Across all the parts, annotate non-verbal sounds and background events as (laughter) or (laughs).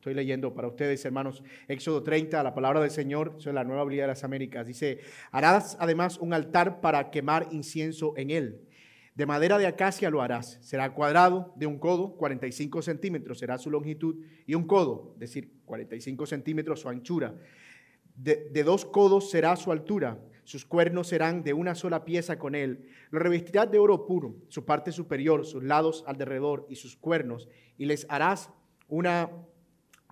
Estoy leyendo para ustedes, hermanos, Éxodo 30, la palabra del Señor, eso es la nueva Biblia de las Américas. Dice, harás además un altar para quemar incienso en él. De madera de acacia lo harás. Será cuadrado de un codo, 45 centímetros será su longitud, y un codo, es decir, 45 centímetros su anchura. De, de, dos codos será su altura. Sus cuernos serán de una sola pieza con él. Lo revestirás de oro puro, su parte superior, sus lados alrededor y sus cuernos, y les harás una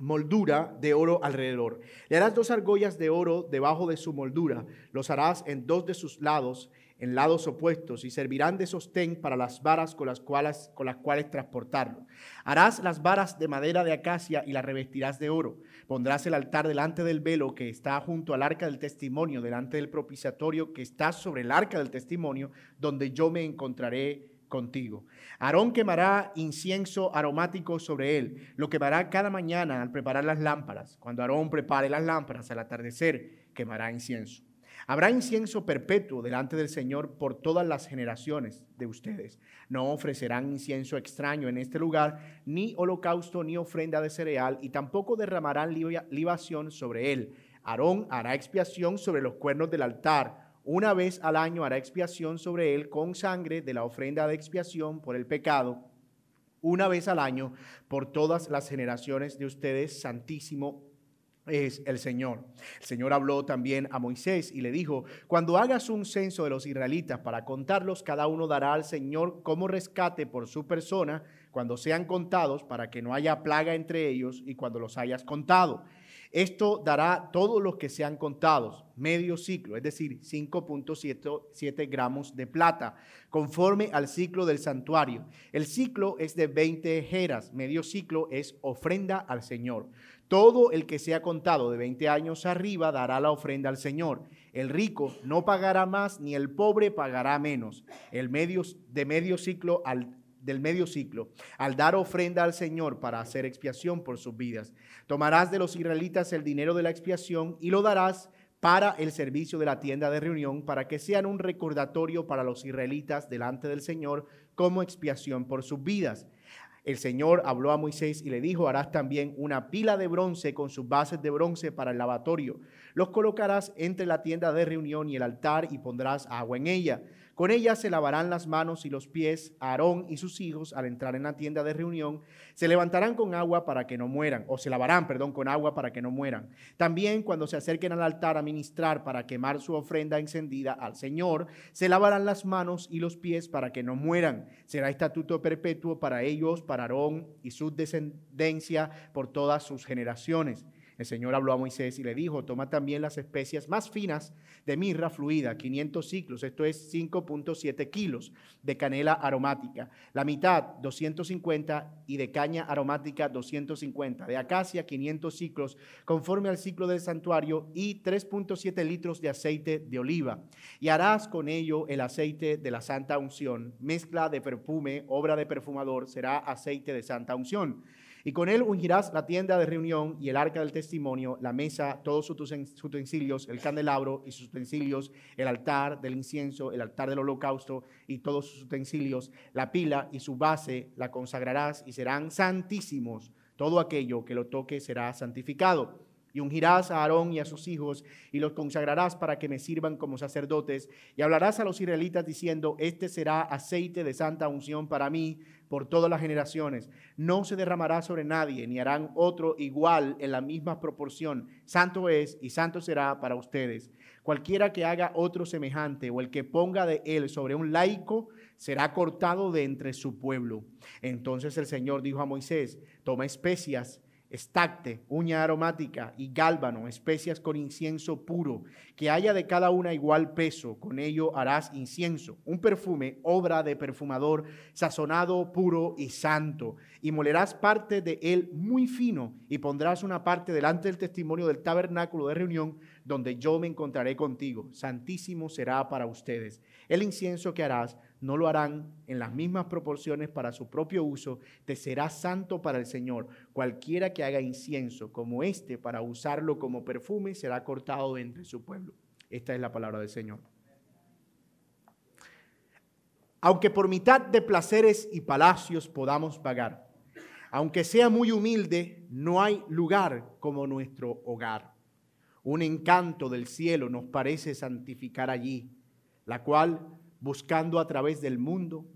moldura de oro alrededor. Le harás dos argollas de oro debajo de su moldura, los harás en dos de sus lados, en lados opuestos, y servirán de sostén para las varas con las cuales, con las cuales transportarlo. Harás las varas de madera de acacia y las revestirás de oro. Pondrás el altar delante del velo que está junto al arca del testimonio, delante del propiciatorio que está sobre el arca del testimonio, donde yo me encontraré contigo. Aarón quemará incienso aromático sobre él, lo quemará cada mañana al preparar las lámparas. Cuando Aarón prepare las lámparas al atardecer, quemará incienso. Habrá incienso perpetuo delante del Señor por todas las generaciones de ustedes. No ofrecerán incienso extraño en este lugar, ni holocausto ni ofrenda de cereal, y tampoco derramarán libación sobre él. Aarón hará expiación sobre los cuernos del altar una vez al año hará expiación sobre él con sangre de la ofrenda de expiación por el pecado. Una vez al año por todas las generaciones de ustedes, santísimo es el Señor. El Señor habló también a Moisés y le dijo, cuando hagas un censo de los israelitas para contarlos, cada uno dará al Señor como rescate por su persona cuando sean contados para que no haya plaga entre ellos y cuando los hayas contado. Esto dará todos los que sean contados, medio ciclo, es decir, 5.7 gramos de plata, conforme al ciclo del santuario. El ciclo es de 20 jeras, medio ciclo es ofrenda al Señor. Todo el que sea contado de 20 años arriba dará la ofrenda al Señor. El rico no pagará más, ni el pobre pagará menos. El medio, de medio ciclo al del medio ciclo, al dar ofrenda al Señor para hacer expiación por sus vidas. Tomarás de los israelitas el dinero de la expiación y lo darás para el servicio de la tienda de reunión, para que sean un recordatorio para los israelitas delante del Señor como expiación por sus vidas. El Señor habló a Moisés y le dijo, harás también una pila de bronce con sus bases de bronce para el lavatorio. Los colocarás entre la tienda de reunión y el altar y pondrás agua en ella. Con ella se lavarán las manos y los pies Aarón y sus hijos al entrar en la tienda de reunión. Se levantarán con agua para que no mueran, o se lavarán, perdón, con agua para que no mueran. También cuando se acerquen al altar a ministrar para quemar su ofrenda encendida al Señor, se lavarán las manos y los pies para que no mueran. Será estatuto perpetuo para ellos, para Aarón y su descendencia por todas sus generaciones. El Señor habló a Moisés y le dijo, toma también las especias más finas de mirra fluida, 500 ciclos, esto es 5.7 kilos de canela aromática, la mitad 250 y de caña aromática 250, de acacia 500 ciclos, conforme al ciclo del santuario, y 3.7 litros de aceite de oliva. Y harás con ello el aceite de la santa unción, mezcla de perfume, obra de perfumador, será aceite de santa unción. Y con él ungirás la tienda de reunión y el arca del testimonio, la mesa, todos sus utensilios, el candelabro y sus utensilios, el altar del incienso, el altar del holocausto y todos sus utensilios, la pila y su base la consagrarás y serán santísimos. Todo aquello que lo toque será santificado. Y ungirás a Aarón y a sus hijos y los consagrarás para que me sirvan como sacerdotes. Y hablarás a los israelitas diciendo, este será aceite de santa unción para mí por todas las generaciones. No se derramará sobre nadie, ni harán otro igual en la misma proporción. Santo es y santo será para ustedes. Cualquiera que haga otro semejante o el que ponga de él sobre un laico será cortado de entre su pueblo. Entonces el Señor dijo a Moisés, toma especias estacte, uña aromática y gálbano, especias con incienso puro, que haya de cada una igual peso, con ello harás incienso, un perfume, obra de perfumador, sazonado, puro y santo, y molerás parte de él muy fino, y pondrás una parte delante del testimonio del tabernáculo de reunión, donde yo me encontraré contigo. Santísimo será para ustedes. El incienso que harás no lo harán en las mismas proporciones para su propio uso, te será santo para el Señor. Cualquiera que haga incienso como este para usarlo como perfume será cortado de entre su pueblo. Esta es la palabra del Señor. Aunque por mitad de placeres y palacios podamos pagar, Aunque sea muy humilde, no hay lugar como nuestro hogar. Un encanto del cielo nos parece santificar allí, la cual, buscando a través del mundo,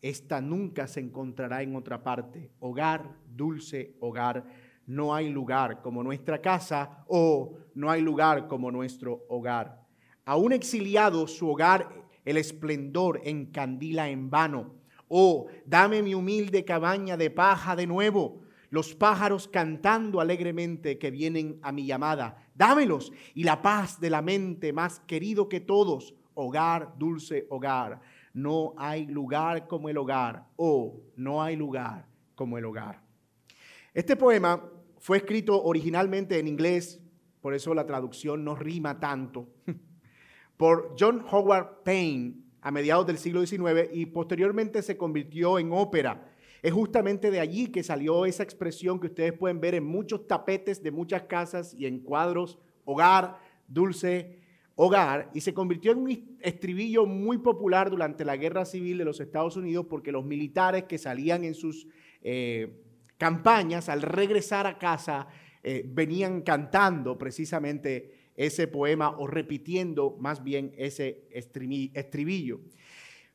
esta nunca se encontrará en otra parte. Hogar, dulce hogar, no hay lugar como nuestra casa o no hay lugar como nuestro hogar. A un exiliado su hogar el esplendor encandila en vano. Oh, dame mi humilde cabaña de paja de nuevo, los pájaros cantando alegremente que vienen a mi llamada. Dámelos y la paz de la mente más querido que todos. Hogar, dulce hogar. No hay lugar como el hogar. Oh, no hay lugar como el hogar. Este poema fue escrito originalmente en inglés, por eso la traducción no rima tanto. (laughs) por John Howard Payne a mediados del siglo XIX y posteriormente se convirtió en ópera. Es justamente de allí que salió esa expresión que ustedes pueden ver en muchos tapetes de muchas casas y en cuadros, hogar, dulce, hogar, y se convirtió en un estribillo muy popular durante la Guerra Civil de los Estados Unidos porque los militares que salían en sus eh, campañas, al regresar a casa, eh, venían cantando precisamente ese poema o repitiendo más bien ese estribillo.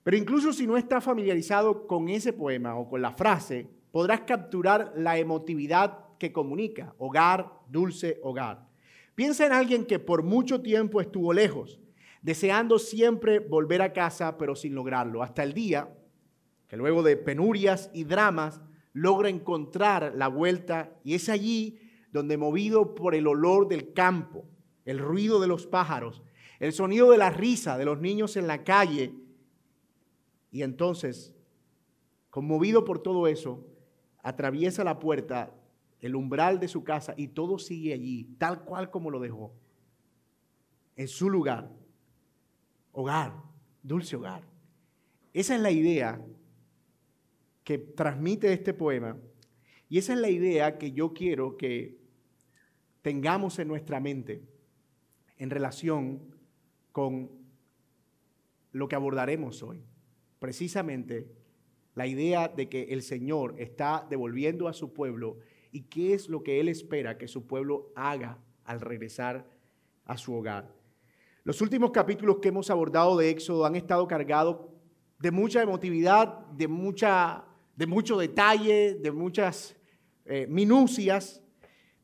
Pero incluso si no estás familiarizado con ese poema o con la frase, podrás capturar la emotividad que comunica, hogar, dulce hogar. Piensa en alguien que por mucho tiempo estuvo lejos, deseando siempre volver a casa, pero sin lograrlo, hasta el día que luego de penurias y dramas logra encontrar la vuelta y es allí donde movido por el olor del campo, el ruido de los pájaros, el sonido de la risa de los niños en la calle. Y entonces, conmovido por todo eso, atraviesa la puerta, el umbral de su casa y todo sigue allí, tal cual como lo dejó, en su lugar. Hogar, dulce hogar. Esa es la idea que transmite este poema y esa es la idea que yo quiero que tengamos en nuestra mente en relación con lo que abordaremos hoy. Precisamente la idea de que el Señor está devolviendo a su pueblo y qué es lo que Él espera que su pueblo haga al regresar a su hogar. Los últimos capítulos que hemos abordado de Éxodo han estado cargados de mucha emotividad, de, mucha, de mucho detalle, de muchas eh, minucias.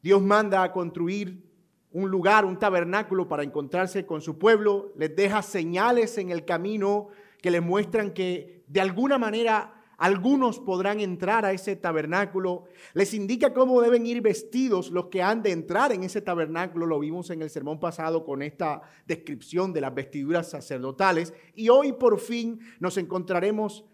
Dios manda a construir un lugar, un tabernáculo para encontrarse con su pueblo, les deja señales en el camino que les muestran que de alguna manera algunos podrán entrar a ese tabernáculo, les indica cómo deben ir vestidos los que han de entrar en ese tabernáculo, lo vimos en el sermón pasado con esta descripción de las vestiduras sacerdotales, y hoy por fin nos encontraremos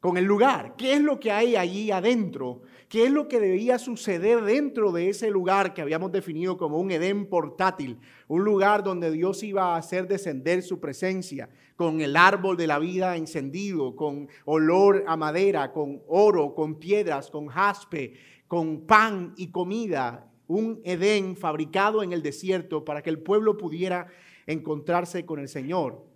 con el lugar, qué es lo que hay allí adentro, ¿Qué es lo que debía suceder dentro de ese lugar que habíamos definido como un Edén portátil? Un lugar donde Dios iba a hacer descender su presencia con el árbol de la vida encendido, con olor a madera, con oro, con piedras, con jaspe, con pan y comida. Un Edén fabricado en el desierto para que el pueblo pudiera encontrarse con el Señor.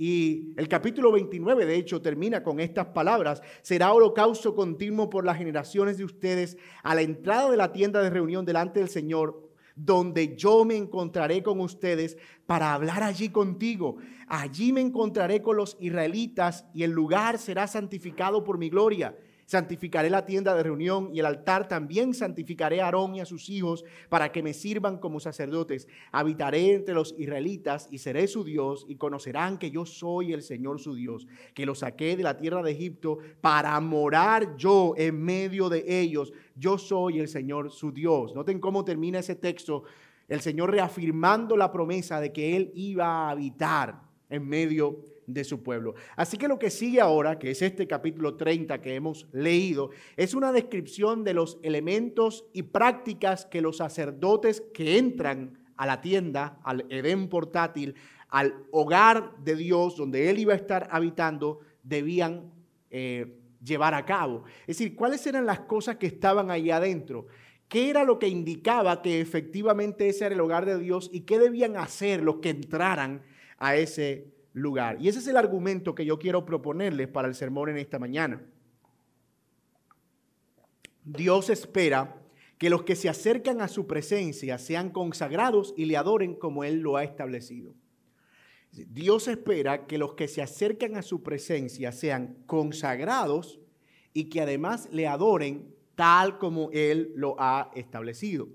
Y el capítulo 29, de hecho, termina con estas palabras. Será holocausto continuo por las generaciones de ustedes a la entrada de la tienda de reunión delante del Señor, donde yo me encontraré con ustedes para hablar allí contigo. Allí me encontraré con los israelitas y el lugar será santificado por mi gloria Santificaré la tienda de reunión y el altar también santificaré a Aarón y a sus hijos para que me sirvan como sacerdotes. Habitaré entre los israelitas y seré su Dios y conocerán que yo soy el Señor su Dios, que los saqué de la tierra de Egipto para morar yo en medio de ellos. Yo soy el Señor su Dios. Noten cómo termina ese texto. El Señor reafirmando la promesa de que Él iba a habitar en medio de de su pueblo. Así que lo que sigue ahora, que es este capítulo 30 que hemos leído, es una descripción de los elementos y prácticas que los sacerdotes que entran a la tienda, al Edén portátil, al hogar de Dios donde Él iba a estar habitando, debían eh, llevar a cabo. Es decir, ¿cuáles eran las cosas que estaban ahí adentro? ¿Qué era lo que indicaba que efectivamente ese era el hogar de Dios y qué debían hacer los que entraran a ese lugar. Y ese es el argumento que yo quiero proponerles para el sermón en esta mañana. Dios espera que los que se acercan a su presencia sean consagrados y le adoren como Él lo ha establecido. Dios espera que los que se acercan a su presencia sean consagrados y que además le adoren tal como Él lo ha establecido.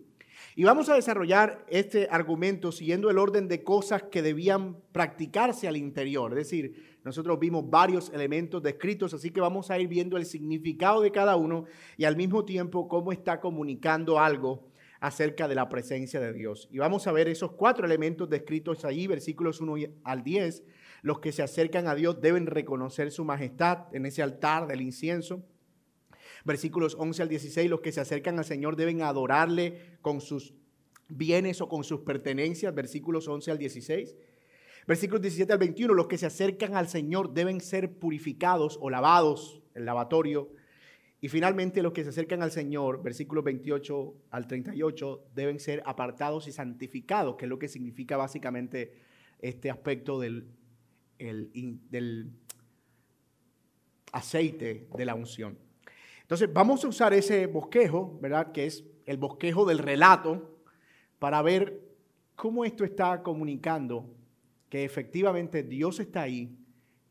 Y vamos a desarrollar este argumento siguiendo el orden de cosas que debían practicarse al interior. Es decir, nosotros vimos varios elementos descritos, así que vamos a ir viendo el significado de cada uno y al mismo tiempo cómo está comunicando algo acerca de la presencia de Dios. Y vamos a ver esos cuatro elementos descritos ahí, versículos 1 al 10. Los que se acercan a Dios deben reconocer su majestad en ese altar del incienso versículos 11 al 16, los que se acercan al Señor deben adorarle con sus bienes o con sus pertenencias, versículos 11 al 16. Versículos 17 al 21, los que se acercan al Señor deben ser purificados o lavados, el lavatorio. Y finalmente los que se acercan al Señor, versículos 28 al 38, deben ser apartados y santificados, que es lo que significa básicamente este aspecto del, del aceite de la unción. Entonces, vamos a usar ese bosquejo, ¿verdad? Que es el bosquejo del relato, para ver cómo esto está comunicando que efectivamente Dios está ahí,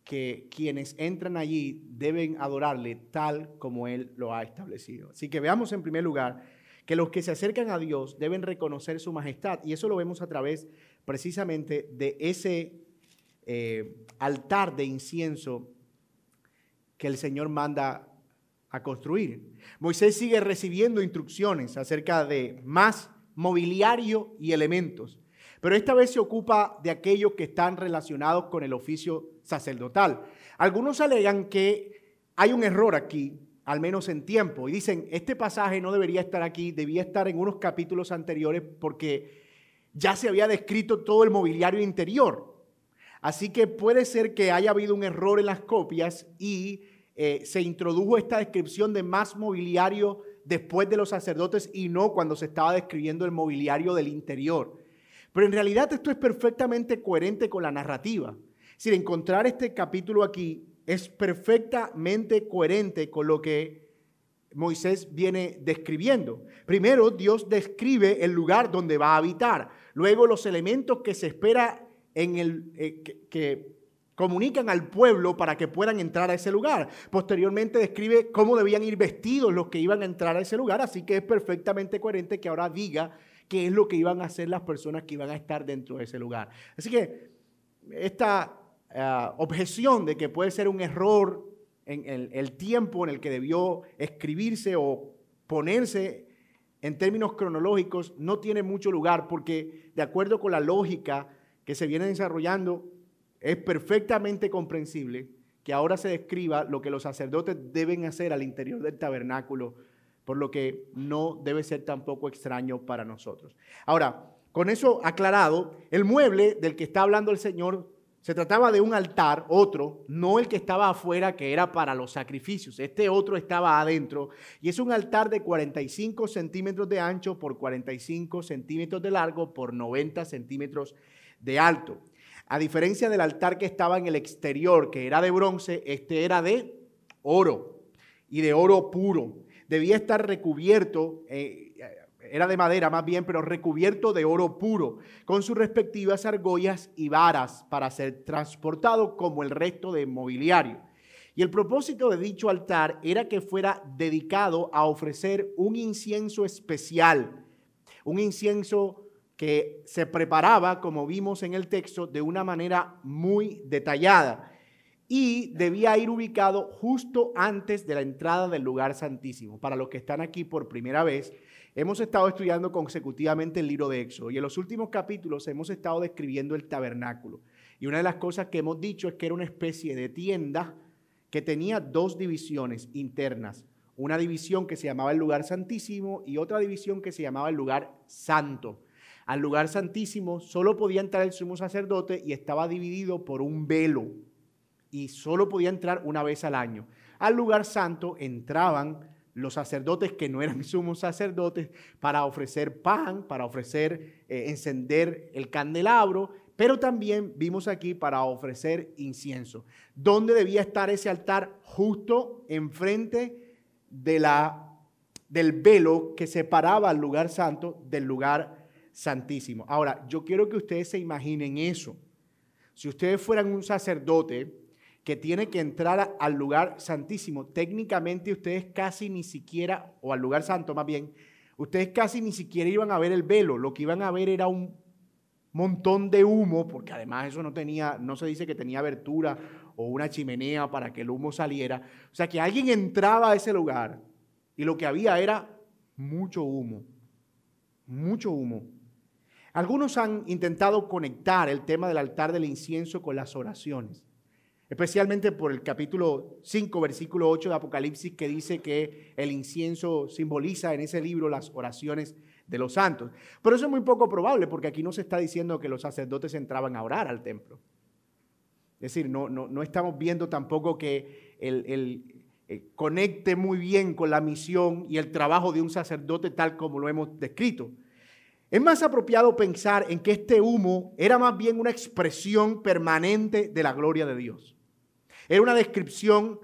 que quienes entran allí deben adorarle tal como Él lo ha establecido. Así que veamos en primer lugar que los que se acercan a Dios deben reconocer su majestad, y eso lo vemos a través precisamente de ese eh, altar de incienso que el Señor manda a construir. Moisés sigue recibiendo instrucciones acerca de más mobiliario y elementos, pero esta vez se ocupa de aquellos que están relacionados con el oficio sacerdotal. Algunos alegan que hay un error aquí, al menos en tiempo, y dicen, este pasaje no debería estar aquí, debía estar en unos capítulos anteriores porque ya se había descrito todo el mobiliario interior. Así que puede ser que haya habido un error en las copias y eh, se introdujo esta descripción de más mobiliario después de los sacerdotes y no cuando se estaba describiendo el mobiliario del interior. Pero en realidad esto es perfectamente coherente con la narrativa. Es encontrar este capítulo aquí es perfectamente coherente con lo que Moisés viene describiendo. Primero, Dios describe el lugar donde va a habitar. Luego, los elementos que se espera en el, eh, que comunican al pueblo para que puedan entrar a ese lugar. Posteriormente describe cómo debían ir vestidos los que iban a entrar a ese lugar, así que es perfectamente coherente que ahora diga qué es lo que iban a hacer las personas que iban a estar dentro de ese lugar. Así que esta eh, objeción de que puede ser un error en el tiempo en el que debió escribirse o ponerse en términos cronológicos no tiene mucho lugar porque de acuerdo con la lógica que se viene desarrollando, es perfectamente comprensible que ahora se describa lo que los sacerdotes deben hacer al interior del tabernáculo, por lo que no debe ser tampoco extraño para nosotros. Ahora, con eso aclarado, el mueble del que está hablando el Señor se trataba de un altar, otro, no el que estaba afuera, que era para los sacrificios. Este otro estaba adentro. Y es un altar de 45 centímetros de ancho por 45 centímetros de largo por 90 centímetros de alto. A diferencia del altar que estaba en el exterior, que era de bronce, este era de oro y de oro puro. Debía estar recubierto, eh, era de madera más bien, pero recubierto de oro puro, con sus respectivas argollas y varas para ser transportado como el resto de mobiliario. Y el propósito de dicho altar era que fuera dedicado a ofrecer un incienso especial, un incienso que se preparaba, como vimos en el texto, de una manera muy detallada y debía ir ubicado justo antes de la entrada del lugar santísimo. Para los que están aquí por primera vez, hemos estado estudiando consecutivamente el libro de Éxodo y en los últimos capítulos hemos estado describiendo el tabernáculo. Y una de las cosas que hemos dicho es que era una especie de tienda que tenía dos divisiones internas. Una división que se llamaba el lugar santísimo y otra división que se llamaba el lugar santo. Al lugar santísimo solo podía entrar el sumo sacerdote y estaba dividido por un velo y solo podía entrar una vez al año. Al lugar santo entraban los sacerdotes que no eran (laughs) sumos sacerdotes para ofrecer pan, para ofrecer, eh, encender el candelabro, pero también vimos aquí para ofrecer incienso. ¿Dónde debía estar ese altar? Justo enfrente de la del velo que separaba el lugar santo del lugar santísimo. Ahora, yo quiero que ustedes se imaginen eso. Si ustedes fueran un sacerdote que tiene que entrar al lugar santísimo, técnicamente ustedes casi ni siquiera, o al lugar santo más bien, ustedes casi ni siquiera iban a ver el velo, lo que iban a ver era un montón de humo, porque además eso no tenía, no se dice que tenía abertura o una chimenea para que el humo saliera. O sea que alguien entraba a ese lugar y lo que había era mucho humo, mucho humo. Algunos han intentado conectar el tema del altar del incienso con las oraciones, especialmente por el capítulo 5, versículo 8 de Apocalipsis, que dice que el incienso simboliza en ese libro las oraciones de los santos. Pero eso es muy poco probable, porque aquí no se está diciendo que los sacerdotes entraban a orar al templo. Es decir, no, no, estamos viendo tampoco que el, eh, conecte muy bien con la misión y el trabajo de un sacerdote tal como lo hemos descrito. Es más apropiado pensar en que este humo era más bien una expresión permanente de la gloria de Dios. Era una descripción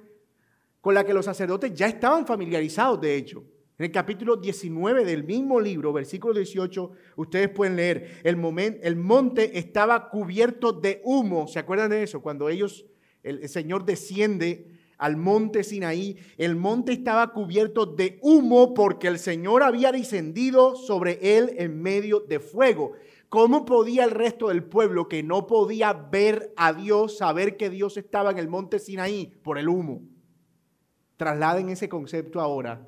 con la que los sacerdotes ya estaban familiarizados, de hecho. En el capítulo 19 del mismo libro, versículo 18, ustedes pueden leer, el, el monte estaba cubierto de humo. ¿Se acuerdan de eso? Cuando ellos, el, Señor desciende al monte Sinaí, el monte estaba cubierto de humo porque el Señor había descendido sobre él en medio de fuego. ¿Cómo podía el resto del pueblo que no podía ver a Dios, saber que Dios estaba en el monte Sinaí por el humo? Trasladen ese concepto ahora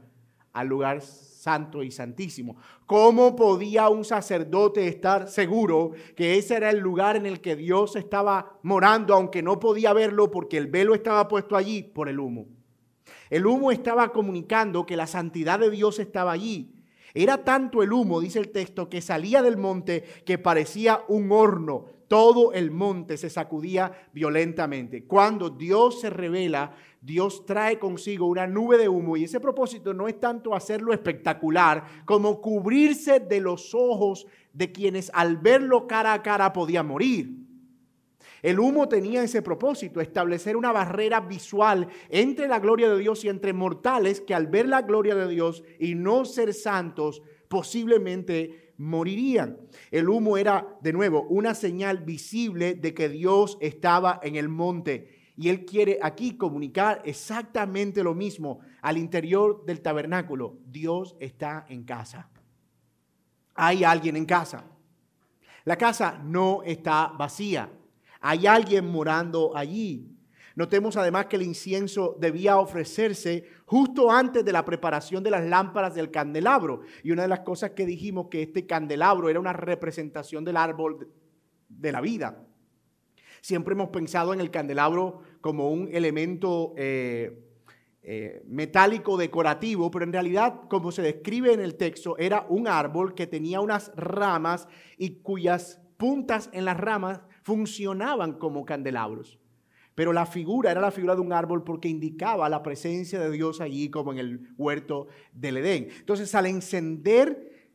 al lugar santo y santísimo. ¿Cómo podía un sacerdote estar seguro que ese era el lugar en el que Dios estaba morando, aunque no podía verlo porque el velo estaba puesto allí por el humo? El humo estaba comunicando que la santidad de Dios estaba allí. Era tanto el humo, dice el texto, que salía del monte que parecía un horno. Todo el monte se sacudía violentamente. Cuando Dios se revela, Dios trae consigo una nube de humo y ese propósito no es tanto hacerlo espectacular como cubrirse de los ojos de quienes al verlo cara a cara podían morir. El humo tenía ese propósito, establecer una barrera visual entre la gloria de Dios y entre mortales que al ver la gloria de Dios y no ser santos posiblemente morirían. El humo era, de nuevo, una señal visible de que Dios estaba en el monte y él quiere aquí comunicar exactamente lo mismo al interior del tabernáculo. Dios está en casa. Hay alguien en casa. La casa no está vacía. Hay alguien morando allí. Notemos además que el incienso debía ofrecerse justo antes de la preparación de las lámparas del candelabro. Y una de las cosas que dijimos que este candelabro era una representación del árbol de la vida. Siempre hemos pensado en el candelabro como un elemento eh, eh, metálico decorativo, pero en realidad, como se describe en el texto, era un árbol que tenía unas ramas y cuyas puntas en las ramas funcionaban como candelabros. Pero la figura era la figura de un árbol porque indicaba la presencia de Dios allí como en el huerto del Edén. Entonces, al encender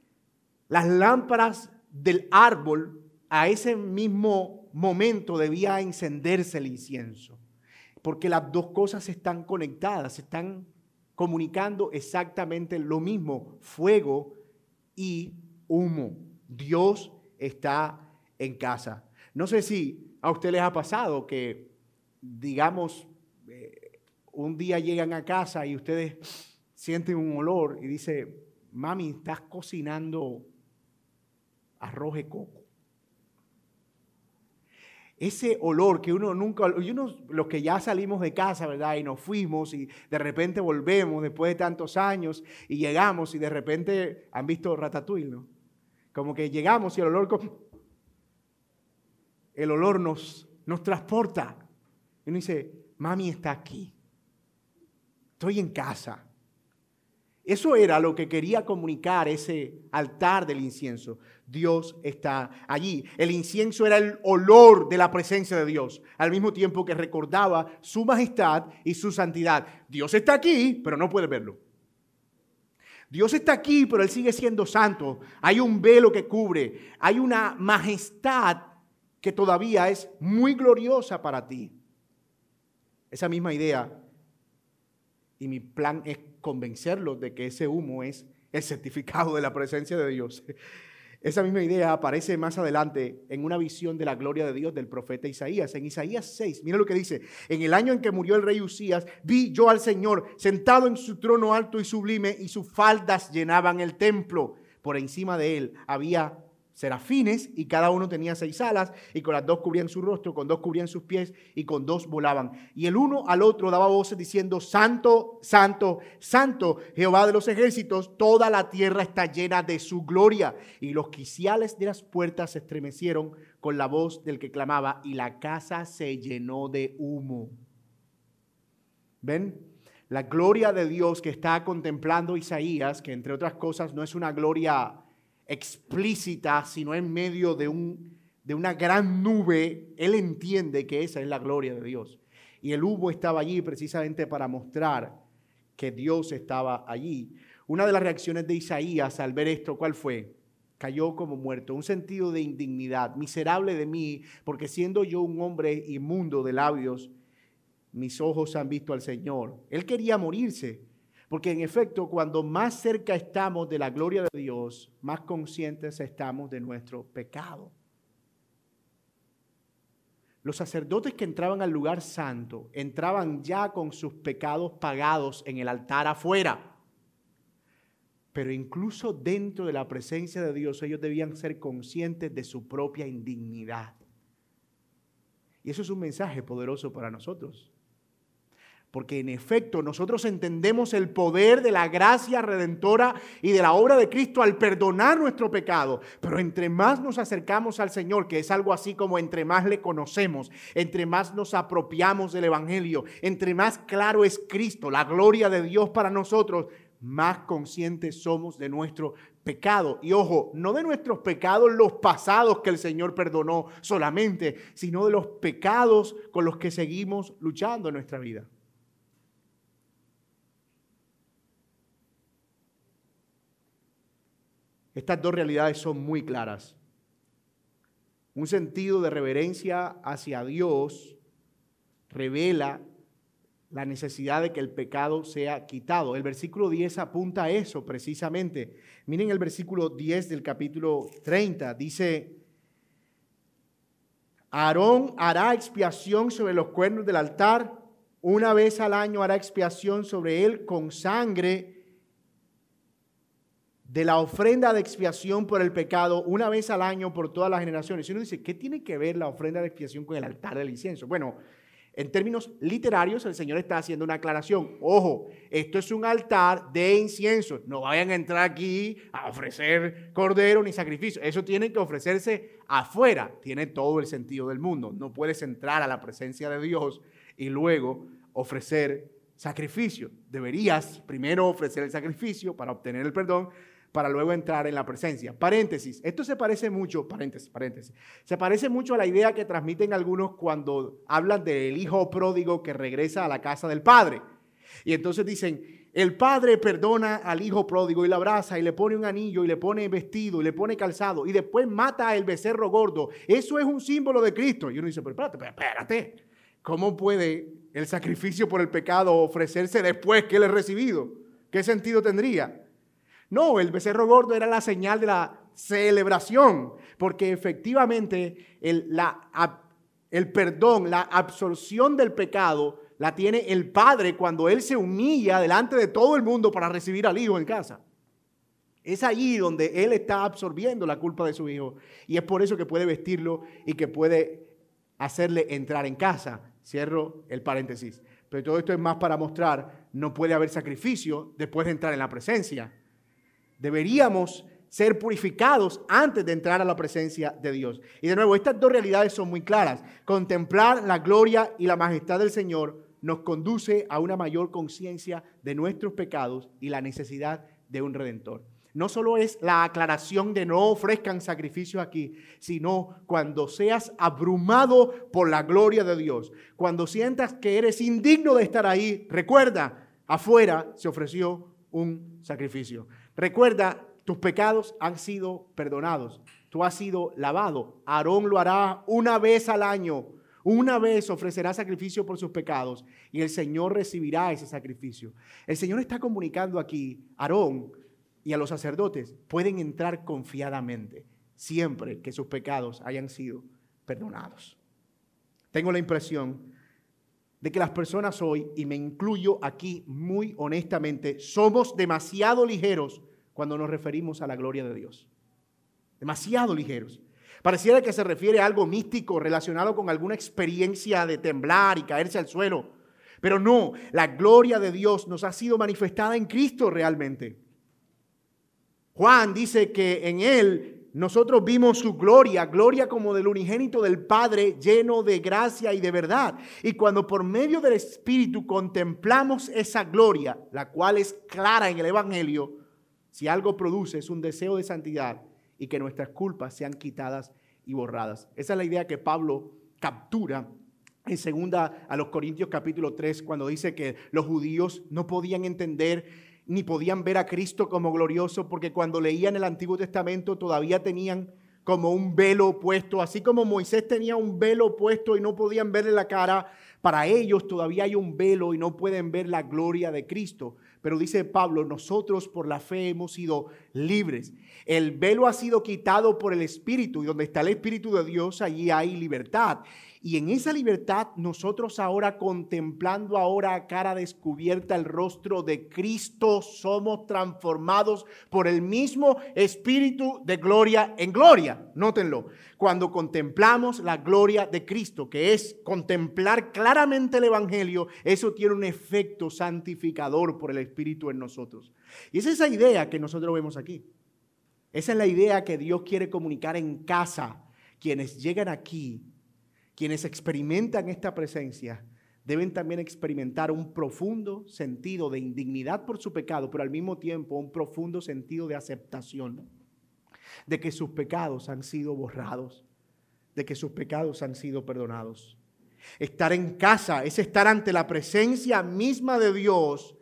las lámparas del árbol, a ese mismo momento debía encenderse el incienso porque las dos cosas están conectadas, están comunicando exactamente lo mismo, fuego y humo. Dios está en casa. No sé si a usted les ha pasado que, digamos, eh, un día llegan a casa y ustedes sienten un olor y dice, mami, estás cocinando arroz de coco ese olor que uno nunca, y uno, los que ya salimos de casa, ¿verdad? Y nos fuimos y de repente volvemos después de tantos años y llegamos y de repente han visto Ratatouille, ¿no? Como que llegamos y el olor, el olor nos, nos transporta. Y uno dice, mami está aquí, estoy en casa. Eso era lo que quería comunicar ese altar del incienso. Dios está allí. El incienso era el olor de la presencia de Dios, al mismo tiempo que recordaba su majestad y su santidad. Dios está aquí, pero no puede verlo. Dios está aquí, pero Él sigue siendo santo. Hay un velo que cubre. Hay una majestad que todavía es muy gloriosa para ti. Esa misma idea Y mi plan es convencerlos de que ese humo es el certificado de la presencia de Dios. (laughs) Esa misma idea aparece más adelante en una visión de la gloria de Dios del profeta Isaías. En Isaías 6, mira lo que dice, en el año en que murió el rey Usías, vi yo al Señor sentado en su trono alto y sublime y sus faldas llenaban el templo. Por encima de él había serafines y cada uno tenía seis alas y con las dos cubrían su rostro, con dos cubrían sus pies y con dos volaban. Y el uno al otro daba voces diciendo, Santo, Santo, Santo, Jehová de los ejércitos, toda la tierra está llena de su gloria. Y los quiciales de las puertas se estremecieron con la voz del que clamaba y la casa se llenó de humo. ¿Ven? La gloria de Dios que está contemplando Isaías, que entre otras cosas no es una gloria explícita, sino en medio de, un, de una gran nube, él entiende que esa es la gloria de Dios. Y el humo estaba allí precisamente para mostrar que Dios estaba allí. Una de las reacciones de Isaías al ver esto, ¿cuál fue? Cayó como muerto, un sentido de indignidad, miserable de mí, porque siendo yo un hombre inmundo de labios, mis ojos han visto al Señor. Él quería morirse, porque en efecto, cuando más cerca estamos de la gloria de Dios, más conscientes estamos de nuestro pecado. Los sacerdotes que entraban al lugar santo entraban ya con sus pecados pagados en el altar afuera. Pero incluso dentro de la presencia de Dios ellos debían ser conscientes de su propia indignidad. Y eso es un mensaje poderoso para nosotros. Porque en efecto nosotros entendemos el poder de la gracia redentora y de la obra de Cristo al perdonar nuestro pecado. Pero entre más nos acercamos al Señor, que es algo así como entre más le conocemos, entre más nos apropiamos del Evangelio, entre más claro es Cristo, la gloria de Dios para nosotros, más conscientes somos de nuestro pecado. Y ojo, no de nuestros pecados los pasados que el Señor perdonó solamente, sino de los pecados con los que seguimos luchando en nuestra vida. Estas dos realidades son muy claras. Un sentido de reverencia hacia Dios revela la necesidad de que el pecado sea quitado. El versículo 10 apunta a eso precisamente. Miren el versículo 10 del capítulo 30. Dice, Aarón hará expiación sobre los cuernos del altar. Una vez al año hará expiación sobre él con sangre de la ofrenda de expiación por el pecado una vez al año por todas las generaciones. Y uno dice, ¿qué tiene que ver la ofrenda de expiación con el altar del incienso? Bueno, en términos literarios, el Señor está haciendo una aclaración. Ojo, esto es un altar de incienso. No vayan a entrar aquí a ofrecer cordero ni sacrificio. Eso tiene que ofrecerse afuera. Tiene todo el sentido del mundo. No puedes entrar a la presencia de Dios y luego ofrecer sacrificio. Deberías primero ofrecer el sacrificio para obtener el perdón para luego entrar en la presencia. Paréntesis, esto se parece mucho, paréntesis, paréntesis, se parece mucho a la idea que transmiten algunos cuando hablan del hijo pródigo que regresa a la casa del padre. Y entonces dicen, el padre perdona al hijo pródigo y lo abraza y le pone un anillo y le pone vestido y le pone calzado y después mata al becerro gordo. Eso es un símbolo de Cristo. Y uno dice, pero espérate, espérate, ¿cómo puede el sacrificio por el pecado ofrecerse después que él es recibido? ¿Qué sentido tendría? No, el becerro gordo era la señal de la celebración, porque efectivamente el, el perdón, la absorción del pecado la tiene el padre cuando él se humilla delante de todo el mundo para recibir al hijo en casa. Es allí donde él está absorbiendo la culpa de su hijo y es por eso que puede vestirlo y que puede hacerle entrar en casa. Cierro el paréntesis. Pero todo esto es más para mostrar, no puede haber sacrificio después de entrar en la presencia. Deberíamos ser purificados antes de entrar a la presencia de Dios. Y de nuevo, estas dos realidades son muy claras. Contemplar la gloria y la majestad del Señor nos conduce a una mayor conciencia de nuestros pecados y la necesidad de un redentor. No solo es la aclaración de no ofrezcan sacrificios aquí, sino cuando seas abrumado por la gloria de Dios, cuando sientas que eres indigno de estar ahí, recuerda, afuera se ofreció un sacrificio. Recuerda, tus pecados han sido perdonados. Tú has sido lavado. Aarón lo hará una vez al año. Una vez ofrecerá sacrificio por sus pecados y el Señor recibirá ese sacrificio. El Señor está comunicando aquí, Aarón y a los sacerdotes pueden entrar confiadamente siempre que sus pecados hayan sido perdonados. Tengo la impresión de que las personas hoy, y me incluyo aquí muy honestamente, somos demasiado ligeros cuando nos referimos a la gloria de Dios. Demasiado ligeros. Pareciera que se refiere a algo místico relacionado con alguna experiencia de temblar y caerse al suelo. Pero no, la gloria de Dios nos ha sido manifestada en Cristo realmente. Juan dice que en Él nosotros vimos su gloria, gloria como del unigénito del Padre, lleno de gracia y de verdad. Y cuando por medio del Espíritu contemplamos esa gloria, la cual es clara en el Evangelio, si algo produce es un deseo de santidad y que nuestras culpas sean quitadas y borradas. Esa es la idea que Pablo captura en segunda a los Corintios capítulo 3 cuando dice que los judíos no podían entender ni podían ver a Cristo como glorioso, porque cuando leían el Antiguo Testamento todavía tenían como un velo puesto, así como Moisés tenía un velo puesto y no podían verle la cara, para ellos todavía hay un velo y no pueden ver la gloria de Cristo. Pero dice Pablo, nosotros por la fe hemos sido libres. El velo ha sido quitado por el Espíritu y donde está el Espíritu de Dios, allí hay libertad. Y en esa libertad nosotros ahora contemplando ahora a cara descubierta el rostro de Cristo, somos transformados por el mismo Espíritu de gloria en gloria. Nótenlo, cuando contemplamos la gloria de Cristo, que es contemplar claramente el Evangelio, eso tiene un efecto santificador por el Espíritu en nosotros. Y es esa idea que nosotros vemos aquí. Esa es la idea que Dios quiere comunicar en casa. Quienes llegan aquí quienes experimentan esta presencia deben también experimentar un profundo sentido de indignidad por su pecado, pero al mismo tiempo un profundo sentido de aceptación de que sus pecados han sido borrados, de que sus pecados han sido perdonados. Estar en casa es estar ante la presencia misma de Dios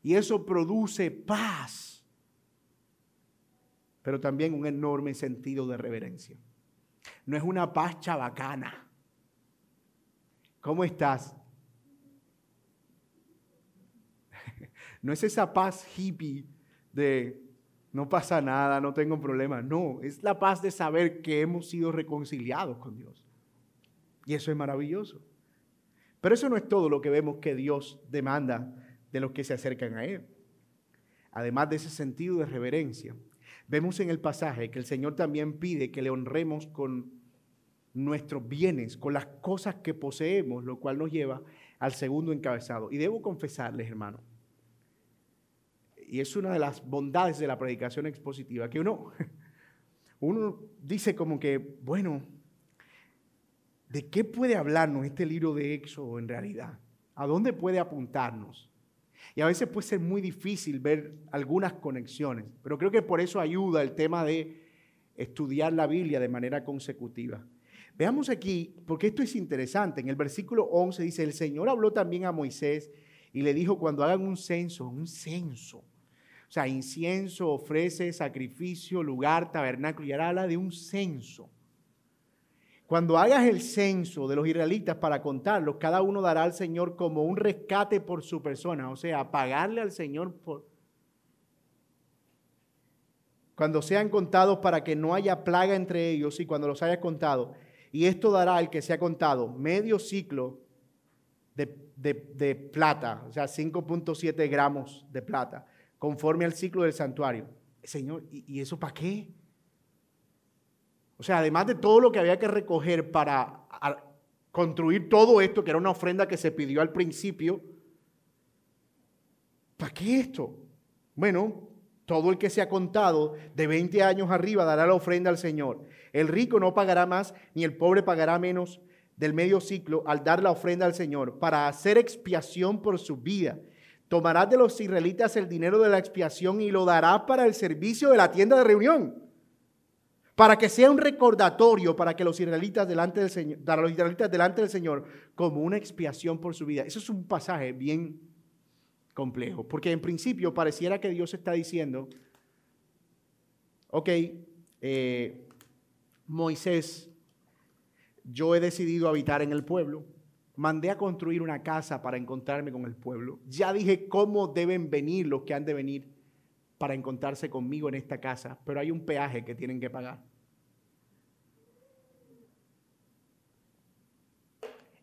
y eso produce paz, pero también un enorme sentido de reverencia. No es una paz chabacana ¿Cómo estás? (laughs) No es esa paz hippie de no pasa nada, no tengo problema. No, es la paz de saber que hemos sido reconciliados con Dios. Y eso es maravilloso. Pero eso no es todo lo que vemos que Dios demanda de los que se acercan a Él. Además de ese sentido de reverencia, vemos en el pasaje que el Señor también pide que le honremos con nuestros bienes, con las cosas que poseemos, lo cual nos lleva al segundo encabezado. Y debo confesarles, hermano, y es una de las bondades de la predicación expositiva, que uno, (laughs) uno dice como que, bueno, ¿de qué puede hablarnos este libro de Éxodo en realidad? ¿A dónde puede apuntarnos? Y a veces puede ser muy difícil ver algunas conexiones, pero creo que por eso ayuda el tema de estudiar la Biblia de manera consecutiva. Veamos aquí, porque esto es interesante. En el versículo 11 dice, el Señor habló también a Moisés y le dijo, cuando hagan un censo, un censo, o sea, incienso, ofrece, sacrificio, lugar, tabernáculo, y ahora habla de un censo. Cuando hagas el censo de los israelitas para contarlos, cada uno dará al Señor como un rescate por su persona, o sea, pagarle al Señor por... Cuando sean contados para que no haya plaga entre ellos y cuando los hayas contado, y esto dará al que se ha contado medio ciclo de, plata, o sea, 5.7 gramos de plata, conforme al ciclo del santuario. Señor, ¿y, eso para qué? O sea, además de todo lo que había que recoger para construir todo esto, que era una ofrenda que se pidió al principio, ¿para qué esto? Bueno, todo el que se ha contado de 20 años arriba dará la ofrenda al Señor. El rico no pagará más, ni el pobre pagará menos del medio ciclo al dar la ofrenda al Señor, para hacer expiación por su vida. Tomará de los israelitas el dinero de la expiación y lo dará para el servicio de la tienda de reunión. Para que sea un recordatorio para que los israelitas delante del Señor, para los israelitas delante del Señor, como una expiación por su vida. Eso es un pasaje bien complejo, porque en principio pareciera que Dios está diciendo, ok, eh, Moisés, yo he decidido habitar en el pueblo. Mandé a construir una casa para encontrarme con el pueblo. Ya dije cómo deben venir los que han de venir para encontrarse conmigo en esta casa, pero hay un peaje que tienen que pagar.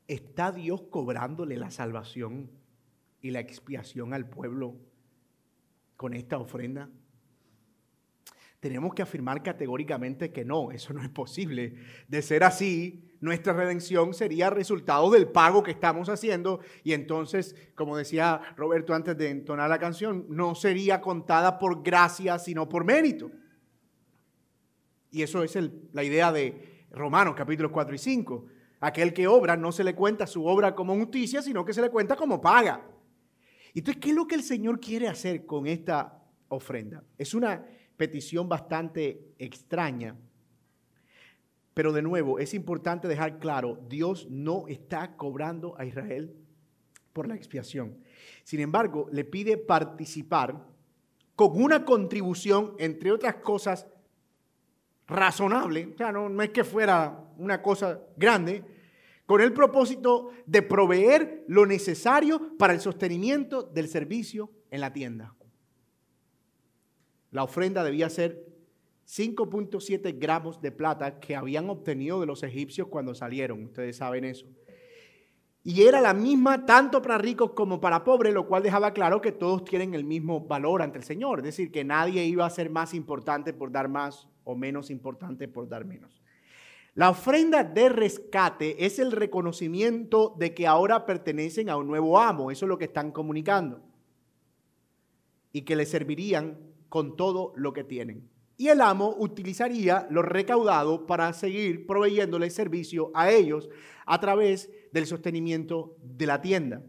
¿Está Dios cobrándole la salvación y la expiación al pueblo con esta ofrenda? Tenemos que afirmar categóricamente que no, eso no es posible. De ser así, nuestra redención sería resultado del pago que estamos haciendo y entonces, como decía Roberto antes de entonar la canción, no sería contada por gracia, sino por mérito. Y eso es la idea de Romanos capítulos 4 y 5. Aquel que obra no se le cuenta su obra como justicia, sino que se le cuenta como paga. Entonces, ¿qué es lo que el Señor quiere hacer con esta ofrenda? Es una petición bastante extraña. Pero de nuevo, es importante dejar claro, Dios no está cobrando a Israel por la expiación. Sin embargo, le pide participar con una contribución, entre otras cosas, razonable, o sea, no, es que fuera una cosa grande, con el propósito de proveer lo necesario para el sostenimiento del servicio en la tienda. La ofrenda debía ser 5.7 gramos de plata que habían obtenido de los egipcios cuando salieron, ustedes saben eso. Y era la misma tanto para ricos como para pobres, lo cual dejaba claro que todos tienen el mismo valor ante el Señor, es decir, que nadie iba a ser más importante por dar más o menos importante por dar menos. La ofrenda de rescate es el reconocimiento de que ahora pertenecen a un nuevo amo, eso es lo que están comunicando, y que le servirían con todo lo que tienen. Y el amo utilizaría lo recaudado para seguir proveyéndole servicio a ellos a través del sostenimiento de la tienda.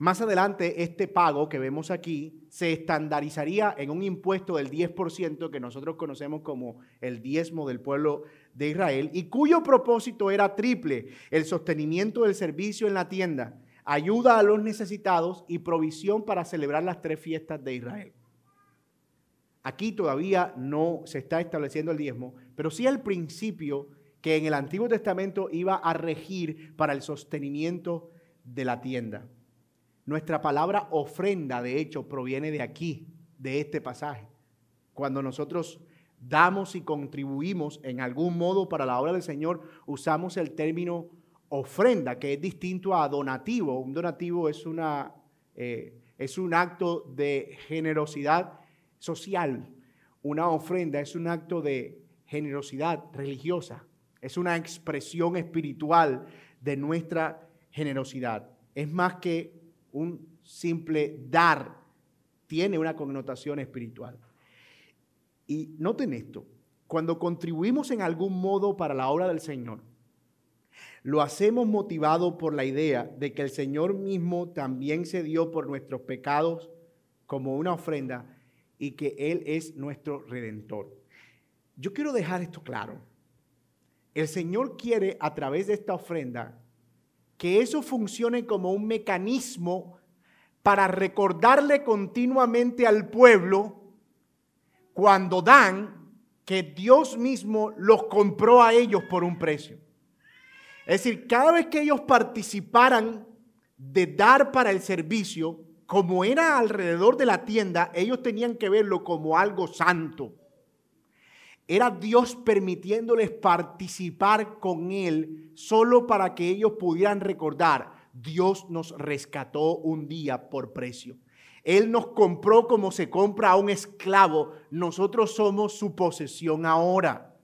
Más adelante, este pago que vemos aquí se estandarizaría en un impuesto del 10% que nosotros conocemos como el diezmo del pueblo de Israel y cuyo propósito era triple, el sostenimiento del servicio en la tienda, ayuda a los necesitados y provisión para celebrar las tres fiestas de Israel. Aquí todavía no se está estableciendo el diezmo, pero sí el principio que en el Antiguo Testamento iba a regir para el sostenimiento de la tienda. Nuestra palabra ofrenda, de hecho, proviene de aquí, de este pasaje. Cuando nosotros damos y contribuimos en algún modo para la obra del Señor, usamos el término ofrenda, que es distinto a donativo. Un donativo es, una, eh, es un acto de generosidad social. Una ofrenda es un acto de generosidad religiosa, es una expresión espiritual de nuestra generosidad. Es más que un simple dar, tiene una connotación espiritual. Y noten esto, cuando contribuimos en algún modo para la obra del Señor, lo hacemos motivado por la idea de que el Señor mismo también se dio por nuestros pecados como una ofrenda y que Él es nuestro redentor. Yo quiero dejar esto claro. El Señor quiere a través de esta ofrenda que eso funcione como un mecanismo para recordarle continuamente al pueblo cuando dan que Dios mismo los compró a ellos por un precio. Es decir, cada vez que ellos participaran de dar para el servicio, como era alrededor de la tienda, ellos tenían que verlo como algo santo. Era Dios permitiéndoles participar con Él solo para que ellos pudieran recordar, Dios nos rescató un día por precio. Él nos compró como se compra a un esclavo. Nosotros somos su posesión ahora.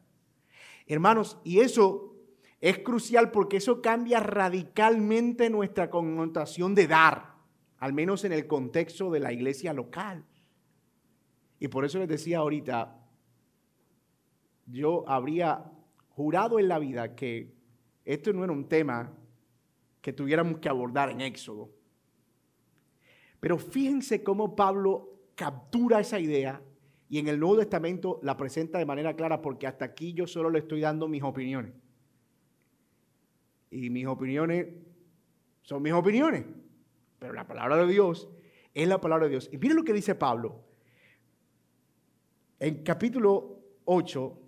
Hermanos, y eso es crucial porque eso cambia radicalmente nuestra connotación de dar al menos en el contexto de la iglesia local. Y por eso les decía ahorita, yo habría jurado en la vida que esto no era un tema que tuviéramos que abordar en Éxodo. Pero fíjense cómo Pablo captura esa idea y en el Nuevo Testamento la presenta de manera clara porque hasta aquí yo solo le estoy dando mis opiniones. Y mis opiniones son mis opiniones. Pero la palabra de Dios es la palabra de Dios. Y miren lo que dice Pablo. En capítulo 8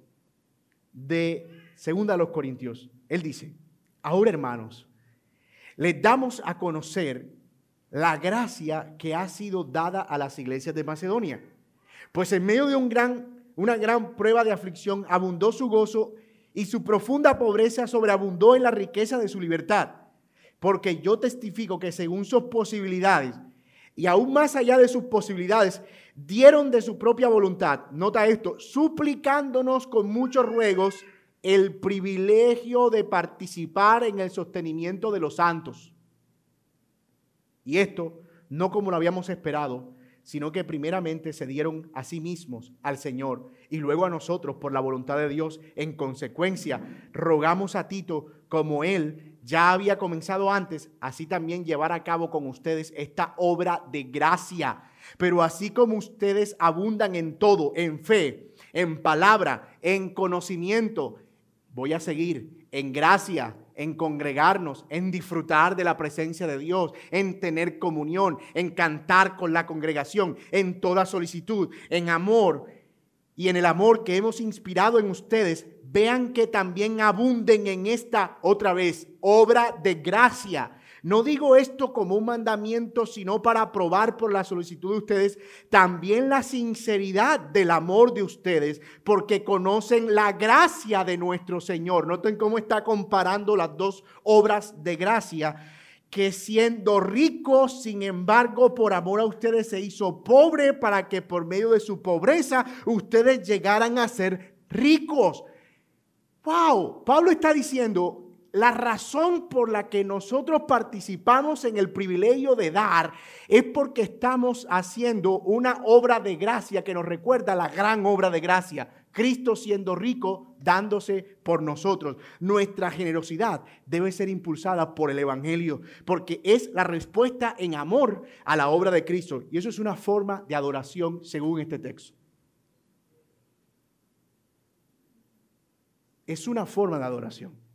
de Segunda a los Corintios. Él dice, ahora hermanos, les damos a conocer la gracia que ha sido dada a las iglesias de Macedonia. Pues en medio de un gran, una gran prueba de aflicción abundó su gozo y su profunda pobreza sobreabundó en la riqueza de su libertad. Porque yo testifico que según sus posibilidades y aún más allá de sus posibilidades, dieron de su propia voluntad, nota esto, suplicándonos con muchos ruegos el privilegio de participar en el sostenimiento de los santos. Y esto no como lo habíamos esperado, sino que primeramente se dieron a sí mismos al Señor y luego a nosotros por la voluntad de Dios. En consecuencia, rogamos a Tito, como él ya había comenzado antes, así también llevar a cabo con ustedes esta obra de gracia. Pero así como ustedes abundan en todo, en fe, en palabra, en conocimiento, voy a seguir en gracia, en congregarnos, en disfrutar de la presencia de Dios, en tener comunión, en cantar con la congregación, en toda solicitud, en amor. Y en el amor que hemos inspirado en ustedes, vean que también abunden en esta otra vez obra de gracia no digo esto como un mandamiento, sino para probar por la solicitud de ustedes también la sinceridad del amor de ustedes, porque conocen la gracia de nuestro Señor. Noten cómo está comparando las dos obras de gracia que siendo rico, sin embargo, por amor a ustedes se hizo pobre para que por medio de su pobreza ustedes llegaran a ser ricos. Wow, Pablo está diciendo, la razón por la que nosotros participamos en el privilegio de dar es porque estamos haciendo una obra de gracia que nos recuerda la gran obra de gracia. Cristo siendo rico, dándose por nosotros. Nuestra generosidad debe ser impulsada por el Evangelio, porque es la respuesta en amor a la obra de Cristo. Y eso es una forma de adoración según este texto. Es una forma de adoración.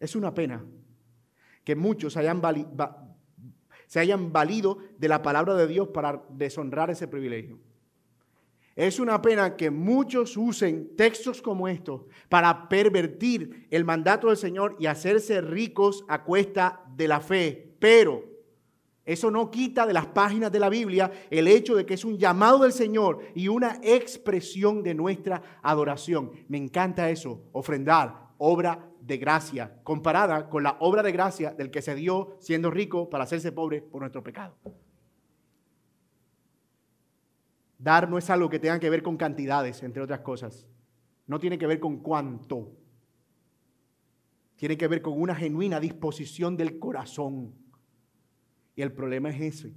Es una pena que muchos se hayan valido de la palabra de Dios para deshonrar ese privilegio. Es una pena que muchos usen textos como estos para pervertir el mandato del Señor y hacerse ricos a cuesta de la fe. Pero eso no quita de las páginas de la Biblia el hecho de que es un llamado del Señor y una expresión de nuestra adoración. Me encanta eso, ofrendar, obra de gracia, comparada con la obra de gracia del que se dio siendo rico para hacerse pobre por nuestro pecado. Dar no es algo que tenga que ver con cantidades, entre otras cosas. No tiene que ver con cuánto. Tiene que ver con una genuina disposición del corazón. Y el problema es ese,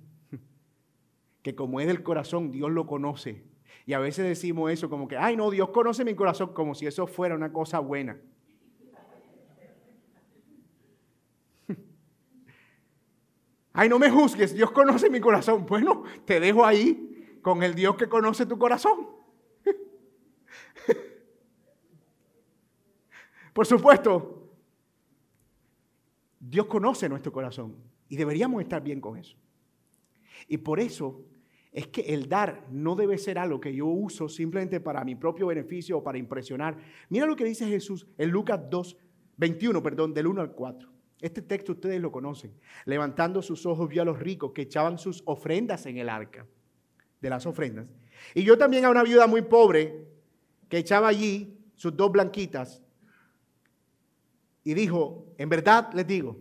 que como es del corazón, Dios lo conoce. Y a veces decimos eso como que, ay no, Dios conoce mi corazón, como si eso fuera una cosa buena. Ay, no me juzgues, Dios conoce mi corazón. Bueno, te dejo ahí con el Dios que conoce tu corazón. (laughs) Por supuesto, Dios conoce nuestro corazón y deberíamos estar bien con eso. Y por eso es que el dar no debe ser algo que yo uso simplemente para mi propio beneficio o para impresionar. Mira lo que dice Jesús en Lucas 2, 21, perdón, del 1 al 4. Este texto ustedes lo conocen. Levantando sus ojos vio a los ricos que echaban sus ofrendas en el arca de las ofrendas. Y yo también a una viuda muy pobre que echaba allí sus dos blanquitas. Y dijo, en verdad les digo,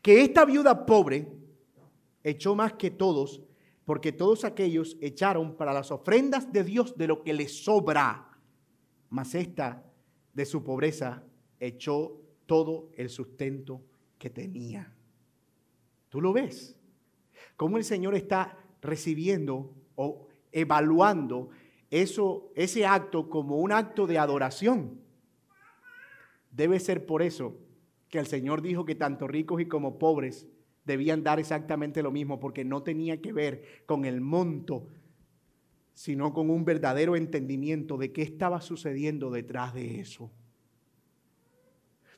que esta viuda pobre echó más que todos, porque todos aquellos echaron para las ofrendas de Dios de lo que les sobra, mas esta de su pobreza echó todo el sustento que tenía. ¿Tú lo ves? ¿Cómo el Señor está recibiendo o evaluando eso, ese acto como un acto de adoración? Debe ser por eso que el Señor dijo que tanto ricos y como pobres debían dar exactamente lo mismo, porque no tenía que ver con el monto, sino con un verdadero entendimiento de qué estaba sucediendo detrás de eso.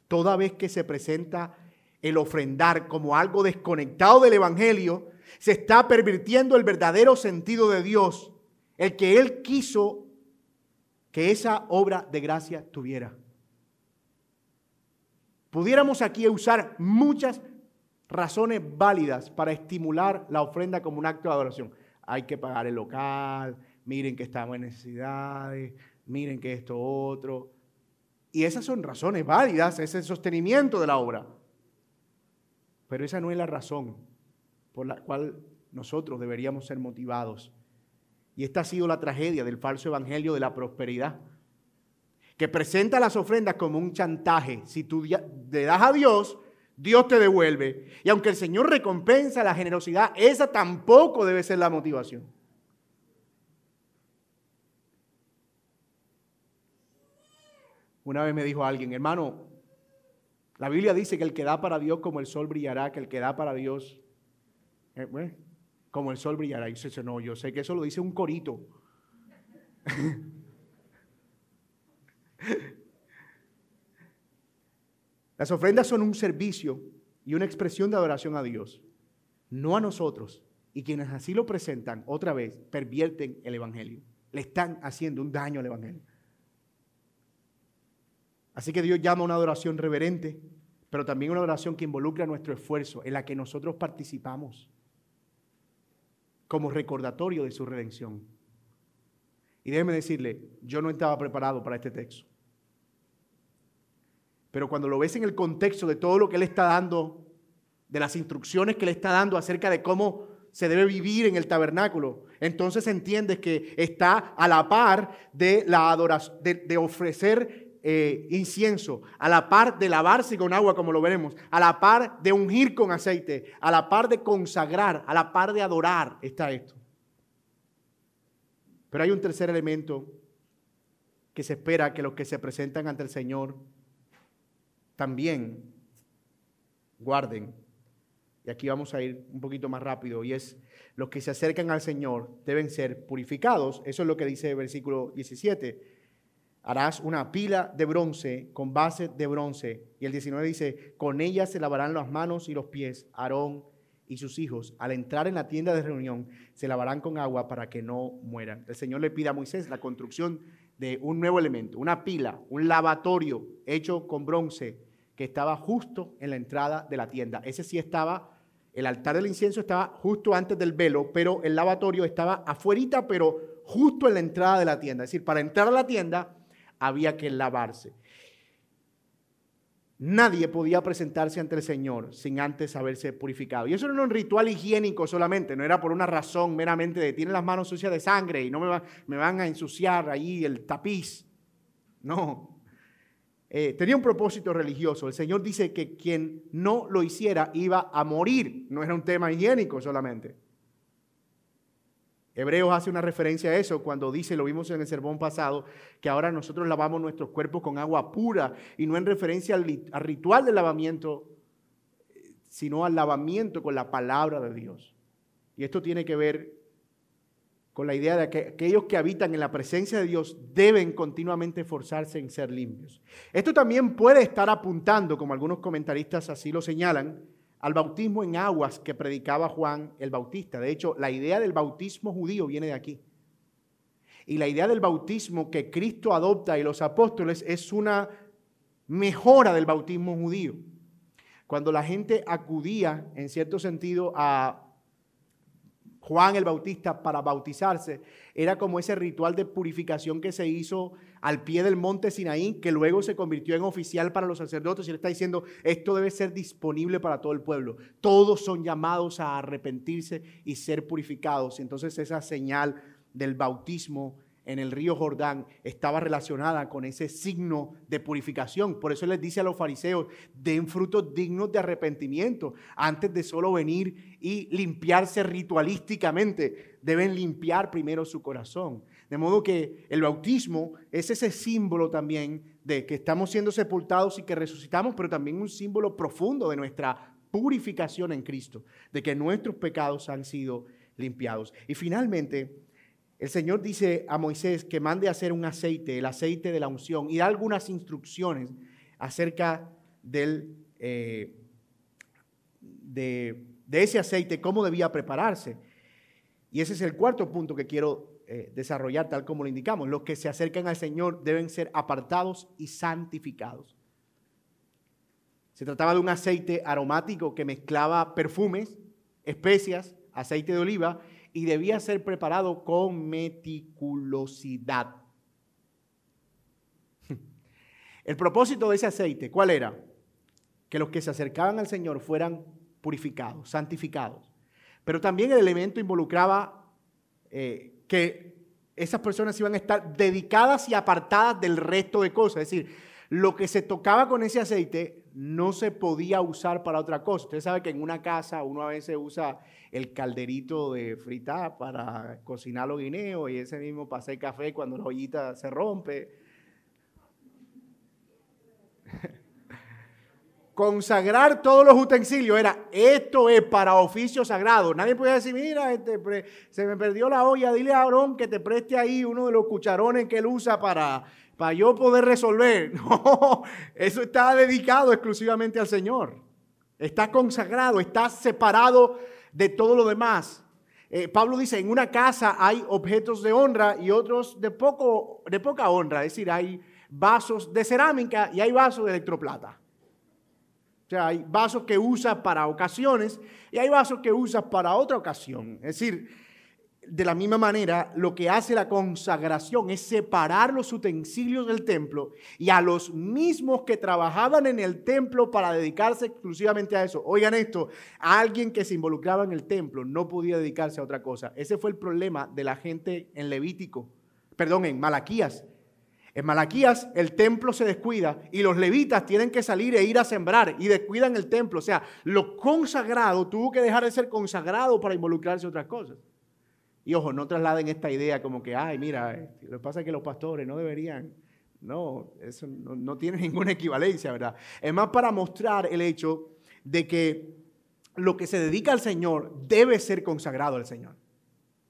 Toda vez que se presenta el ofrendar como algo desconectado del Evangelio, se está pervirtiendo el verdadero sentido de Dios, el que Él quiso que esa obra de gracia tuviera. Pudiéramos aquí usar muchas razones válidas para estimular la ofrenda como un acto de adoración. Hay que pagar el local, miren que estamos en necesidades, miren que esto otro. Y esas son razones válidas, es el sostenimiento de la obra. Pero esa no es la razón por la cual nosotros deberíamos ser motivados. Y esta ha sido la tragedia del falso evangelio de la prosperidad, que presenta las ofrendas como un chantaje. Si tú le das a Dios, Dios te devuelve. Y aunque el Señor recompensa la generosidad, esa tampoco debe ser la motivación. Una vez me dijo alguien, hermano, la Biblia dice que el que da para Dios como el sol brillará, que el que da para Dios eh, como el sol brillará. Y dice, no, yo sé que eso lo dice un corito. (laughs) Las ofrendas son un servicio y una expresión de adoración a Dios, no a nosotros. Y quienes así lo presentan, otra vez, pervierten el Evangelio. Le están haciendo un daño al Evangelio. Así que Dios llama a una adoración reverente, pero también una adoración que involucra nuestro esfuerzo, en la que nosotros participamos como recordatorio de su redención. Y déjeme decirle, yo no estaba preparado para este texto. Pero cuando lo ves en el contexto de todo lo que Él está dando, de las instrucciones que le está dando acerca de cómo se debe vivir en el tabernáculo, entonces entiendes que está a la par de la adoración, de, ofrecer eh, incienso, a la par de lavarse con agua, como lo veremos, a la par de ungir con aceite, a la par de consagrar, a la par de adorar, está esto. Pero hay un tercer elemento que se espera que los que se presentan ante el Señor también guarden. Y aquí vamos a ir un poquito más rápido, y es los que se acercan al Señor deben ser purificados. Eso es lo que dice el versículo 17 harás una pila de bronce con base de bronce. Y el 19 dice, con ella se lavarán las manos y los pies, Aarón y sus hijos. Al entrar en la tienda de reunión, se lavarán con agua para que no mueran. El Señor le pide a Moisés la construcción de un nuevo elemento, una pila, un lavatorio hecho con bronce que estaba justo en la entrada de la tienda. Ese sí estaba, el altar del incienso estaba justo antes del velo, pero el lavatorio estaba afuerita, pero justo en la entrada de la tienda. Es decir, para entrar a la tienda había que lavarse. Nadie podía presentarse ante el Señor sin antes haberse purificado. Y eso no era un ritual higiénico solamente, no era por una razón meramente de tienen las manos sucias de sangre y no me, me van a ensuciar ahí el tapiz. No, eh, tenía un propósito religioso. El Señor dice que quien no lo hiciera iba a morir. No era un tema higiénico solamente. Hebreos hace una referencia a eso cuando dice, lo vimos en el sermón pasado, que ahora nosotros lavamos nuestros cuerpos con agua pura y no en referencia al, al ritual del lavamiento, sino al lavamiento con la palabra de Dios. Y esto tiene que ver con la idea de que aquellos que habitan en la presencia de Dios deben continuamente esforzarse en ser limpios. Esto también puede estar apuntando, como algunos comentaristas así lo señalan, al bautismo en aguas que predicaba Juan el Bautista. De hecho, la idea del bautismo judío viene de aquí. Y la idea del bautismo que Cristo adopta y los apóstoles es una mejora del bautismo judío. Cuando la gente acudía, en cierto sentido, a Juan el Bautista para bautizarse, era como ese ritual de purificación que se hizo al pie del monte Sinaí, que luego se convirtió en oficial para los sacerdotes. Y él está diciendo, esto debe ser disponible para todo el pueblo. Todos son llamados a arrepentirse y ser purificados. Entonces esa señal del bautismo en el río Jordán estaba relacionada con ese signo de purificación. Por eso les dice a los fariseos, den frutos dignos de arrepentimiento antes de solo venir y limpiarse ritualísticamente. Deben limpiar primero su corazón. De modo que el bautismo es ese símbolo también de que estamos siendo sepultados y que resucitamos, pero también un símbolo profundo de nuestra purificación en Cristo, de que nuestros pecados han sido limpiados. Y finalmente, el Señor dice a Moisés que mande a hacer un aceite, el aceite de la unción, y da algunas instrucciones acerca del, eh, de, ese aceite, cómo debía prepararse. Y ese es el cuarto punto que quiero eh, desarrollar, tal como lo indicamos. Los que se acercan al Señor deben ser apartados y santificados. Se trataba de un aceite aromático que mezclaba perfumes, especias, aceite de oliva y debía ser preparado con meticulosidad. El propósito de ese aceite, ¿cuál era? Que los que se acercaban al Señor fueran purificados, santificados. Pero también el elemento involucraba eh, que esas personas iban a estar dedicadas y apartadas del resto de cosas. Es decir, lo que se tocaba con ese aceite no se podía usar para otra cosa. Usted sabe que en una casa uno a veces usa el calderito de fritar para cocinar los guineos y ese mismo para hacer café cuando la ollita se rompe. Consagrar todos los utensilios era, esto es para oficio sagrado. Nadie puede decir, mira, este, se me perdió la olla, dile a Aarón que te preste ahí uno de los cucharones que él usa para, para yo poder resolver. (laughs) No, eso está dedicado exclusivamente al Señor. Está consagrado, está separado de todo lo demás. Eh, Pablo dice, en una casa hay objetos de honra y otros de, poco, de poca honra. Es decir, hay vasos de cerámica y hay vasos de electroplata. O sea, hay vasos que usas para ocasiones y hay vasos que usas para otra ocasión. Es decir, de la misma manera, lo que hace la consagración es separar los utensilios del templo y a los mismos que trabajaban en el templo para dedicarse exclusivamente a eso. Oigan esto, alguien que se involucraba en el templo no podía dedicarse a otra cosa. Ese fue el problema de la gente en Levítico, perdón, en Malaquías. En Malaquías el templo se descuida y los levitas tienen que salir e ir a sembrar y descuidan el templo. O sea, lo consagrado tuvo que dejar de ser consagrado para involucrarse en otras cosas. Y ojo, no trasladen esta idea como que, ay, mira, este, lo que pasa es que los pastores no deberían. No, eso no, no tiene (laughs) ninguna equivalencia, ¿verdad? Es más para mostrar el hecho de que lo que se dedica al Señor debe ser consagrado al Señor.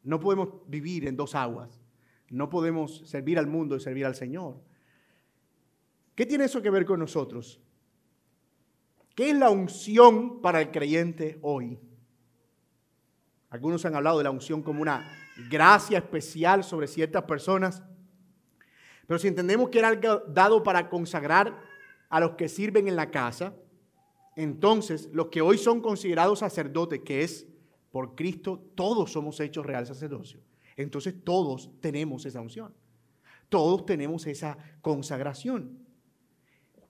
No podemos vivir en dos aguas. No podemos servir al mundo y servir al Señor. ¿Qué tiene eso que ver con nosotros? ¿Qué es la unción para el creyente hoy? Algunos han hablado de la unción como una gracia especial sobre ciertas personas. Pero si entendemos que era algo dado para consagrar a los que sirven en la casa, entonces los que hoy son considerados sacerdotes, que es por Cristo, todos somos hechos real sacerdocio. Entonces todos tenemos esa unción. Todos tenemos esa consagración.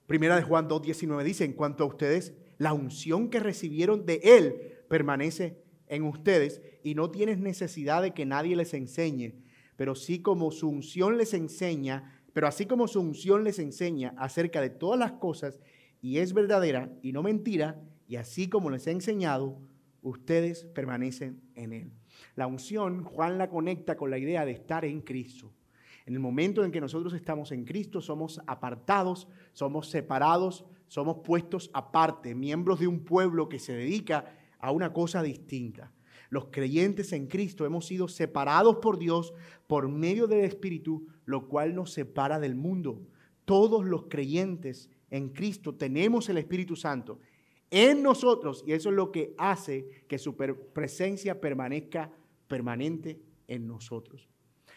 Primera de Juan 2.19 dice, en cuanto a ustedes, la unción que recibieron de Él permanece en ustedes y no tienes necesidad de que nadie les enseñe, pero sí como su unción les enseña, pero así como su unción les enseña acerca de todas las cosas y es verdadera y no mentira, y así como les he enseñado, ustedes permanecen en Él. La unción, Juan la conecta con la idea de estar en Cristo. En el momento en que nosotros estamos en Cristo, somos apartados, somos separados, somos puestos aparte, miembros de un pueblo que se dedica a una cosa distinta. Los creyentes en Cristo hemos sido separados por Dios por medio del Espíritu, lo cual nos separa del mundo. Todos los creyentes en Cristo tenemos el Espíritu Santo en nosotros y eso es lo que hace que su presencia permanezca permanente en nosotros.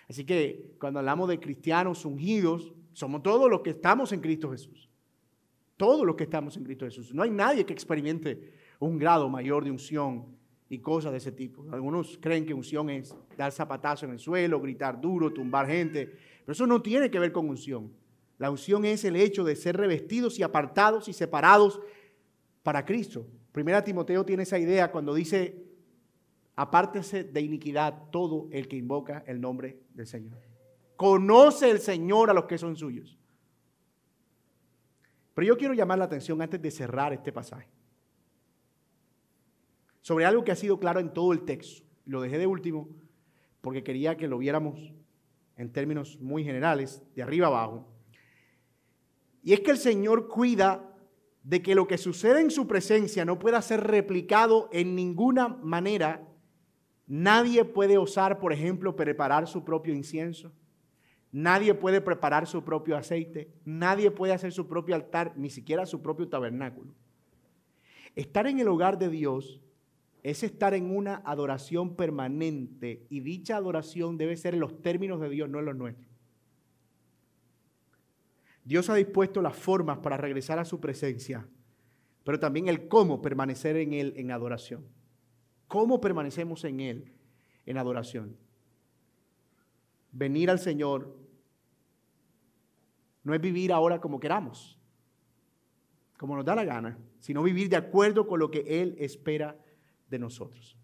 Así que cuando hablamos de cristianos ungidos, somos todos los que estamos en Cristo Jesús. Todos los que estamos en Cristo Jesús. No hay nadie que experimente un grado mayor de unción y cosas de ese tipo. Algunos creen que unción es dar zapatazo en el suelo, gritar duro, tumbar gente, pero eso no tiene que ver con unción. La unción es el hecho de ser revestidos y apartados y separados para Cristo. Primera Timoteo tiene esa idea cuando dice, apártese de iniquidad todo el que invoca el nombre del Señor. Conoce el Señor a los que son suyos. Pero yo quiero llamar la atención antes de cerrar este pasaje sobre algo que ha sido claro en todo el texto. Lo dejé de último porque quería que lo viéramos en términos muy generales, de arriba abajo. Y es que el Señor cuida de que lo que sucede en su presencia no pueda ser replicado en ninguna manera, nadie puede osar, por ejemplo, preparar su propio incienso. Nadie puede preparar su propio aceite. Nadie puede hacer su propio altar, ni siquiera su propio tabernáculo. Estar en el hogar de Dios es estar en una adoración permanente y dicha adoración debe ser en los términos de Dios, no en los nuestros. Dios ha dispuesto las formas para regresar a su presencia pero también el cómo permanecer en Él en adoración. ¿Cómo permanecemos en Él en adoración? Venir al Señor no es vivir ahora como queramos, como nos da la gana, sino vivir de acuerdo con lo que Él espera de nosotros.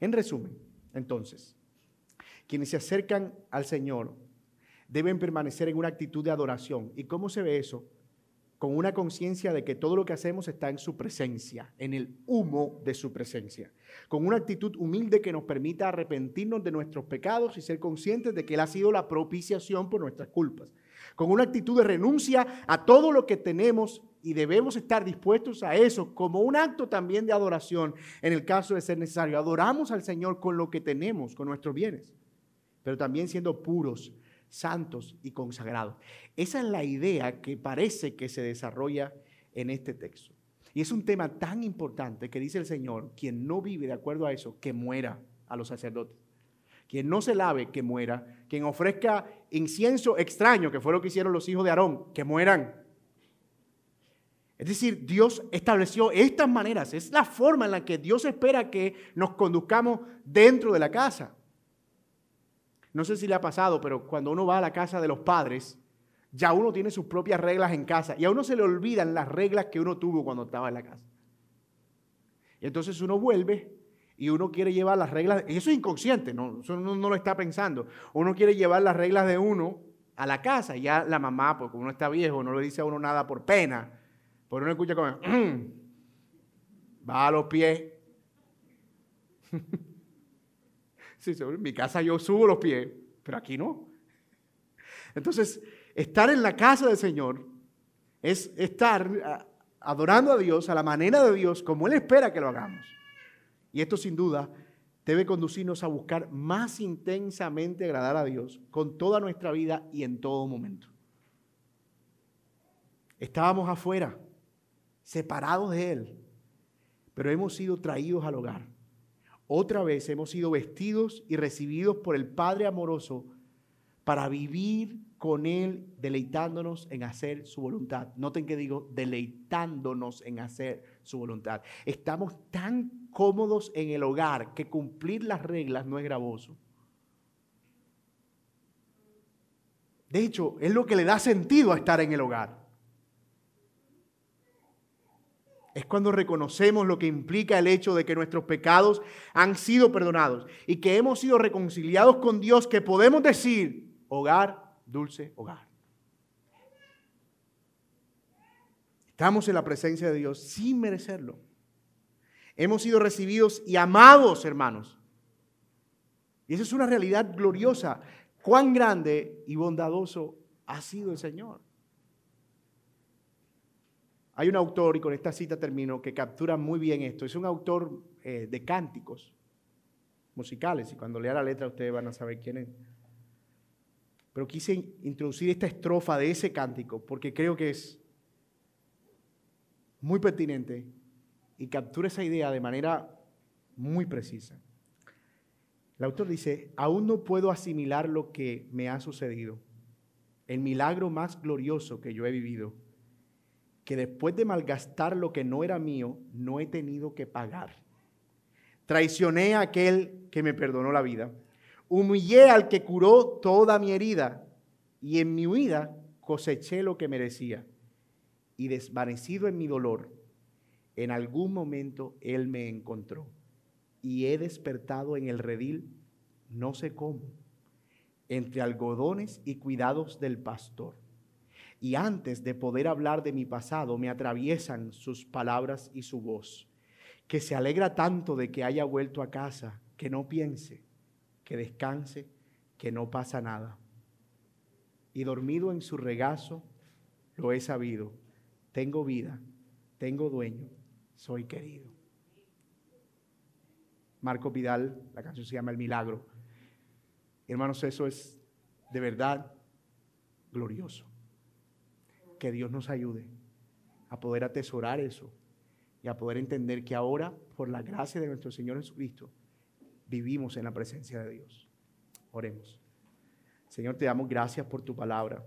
En resumen, entonces, quienes se acercan al Señor deben permanecer en una actitud de adoración. ¿Y cómo se ve eso? Con una conciencia de que todo lo que hacemos está en su presencia, en el humo de su presencia. Con una actitud humilde que nos permita arrepentirnos de nuestros pecados y ser conscientes de que Él ha sido la propiciación por nuestras culpas. Con una actitud de renuncia a todo lo que tenemos y debemos estar dispuestos a eso como un acto también de adoración en el caso de ser necesario. Adoramos al Señor con lo que tenemos, con nuestros bienes, pero también siendo puros, santos y consagrados. Esa es la idea que parece que se desarrolla en este texto. Y es un tema tan importante que dice el Señor, quien no vive de acuerdo a eso, que muera a los sacerdotes. Quien no se lave, que muera. Quien ofrezca incienso extraño, que fue lo que hicieron los hijos de Aarón, que mueran. Es decir, Dios estableció estas maneras, es la forma en la que Dios espera que nos conduzcamos dentro de la casa. No sé si le ha pasado, pero cuando uno va a la casa de los padres, ya uno tiene sus propias reglas en casa y a uno se le olvidan las reglas que uno tuvo cuando estaba en la casa. Y entonces uno vuelve y uno quiere llevar las reglas, y eso es inconsciente, no, eso no, lo está pensando. Uno quiere llevar las reglas de uno a la casa y ya la mamá, porque uno está viejo, no le dice a uno nada por pena, por uno escucha como, mm, va a los pies. En mi casa yo subo los pies, pero aquí no. Entonces, estar en la casa del Señor es estar adorando a Dios a la manera de Dios, como Él espera que lo hagamos. Y esto sin duda debe conducirnos a buscar más intensamente agradar a Dios con toda nuestra vida y en todo momento. Estábamos afuera, separados de Él, pero hemos sido traídos al hogar. Otra vez hemos sido vestidos y recibidos por el Padre amoroso para vivir con Él deleitándonos en hacer su voluntad. Noten que digo deleitándonos en hacer su voluntad. Estamos tan cómodos en el hogar que cumplir las reglas no es gravoso. De hecho, es lo que le da sentido a estar en el hogar. Es cuando reconocemos lo que implica el hecho de que nuestros pecados han sido perdonados y que hemos sido reconciliados con Dios que podemos decir, hogar, dulce hogar. Estamos en la presencia de Dios sin merecerlo. Hemos sido recibidos y amados, hermanos. Y esa es una realidad gloriosa. Cuán grande y bondadoso ha sido el Señor. Hay un autor, y con esta cita termino, que captura muy bien esto. Es un autor eh, de cánticos musicales, y cuando lea la letra ustedes van a saber quién es. Pero quise introducir esta estrofa de ese cántico porque creo que es muy pertinente y captura esa idea de manera muy precisa. El autor dice, aún no puedo asimilar lo que me ha sucedido, el milagro más glorioso que yo he vivido que después de malgastar lo que no era mío, no he tenido que pagar. Traicioné a aquel que me perdonó la vida. Humillé al que curó toda mi herida y en mi huida coseché lo que merecía. Y desvanecido en mi dolor, en algún momento Él me encontró y he despertado en el redil, no sé cómo, entre algodones y cuidados del pastor y antes de poder hablar de mi pasado me atraviesan sus palabras y su voz, que se alegra tanto de que haya vuelto a casa, que no piense, que descanse, que no pasa nada. Y dormido en su regazo, lo he sabido, tengo vida, tengo dueño, soy querido. Marco Vidal, la canción se llama El Milagro. Hermanos, eso es de verdad glorioso que Dios nos ayude a poder atesorar eso y a poder entender que ahora, por la gracia de nuestro Señor Jesucristo, vivimos en la presencia de Dios. Oremos. Señor, te damos gracias por tu palabra.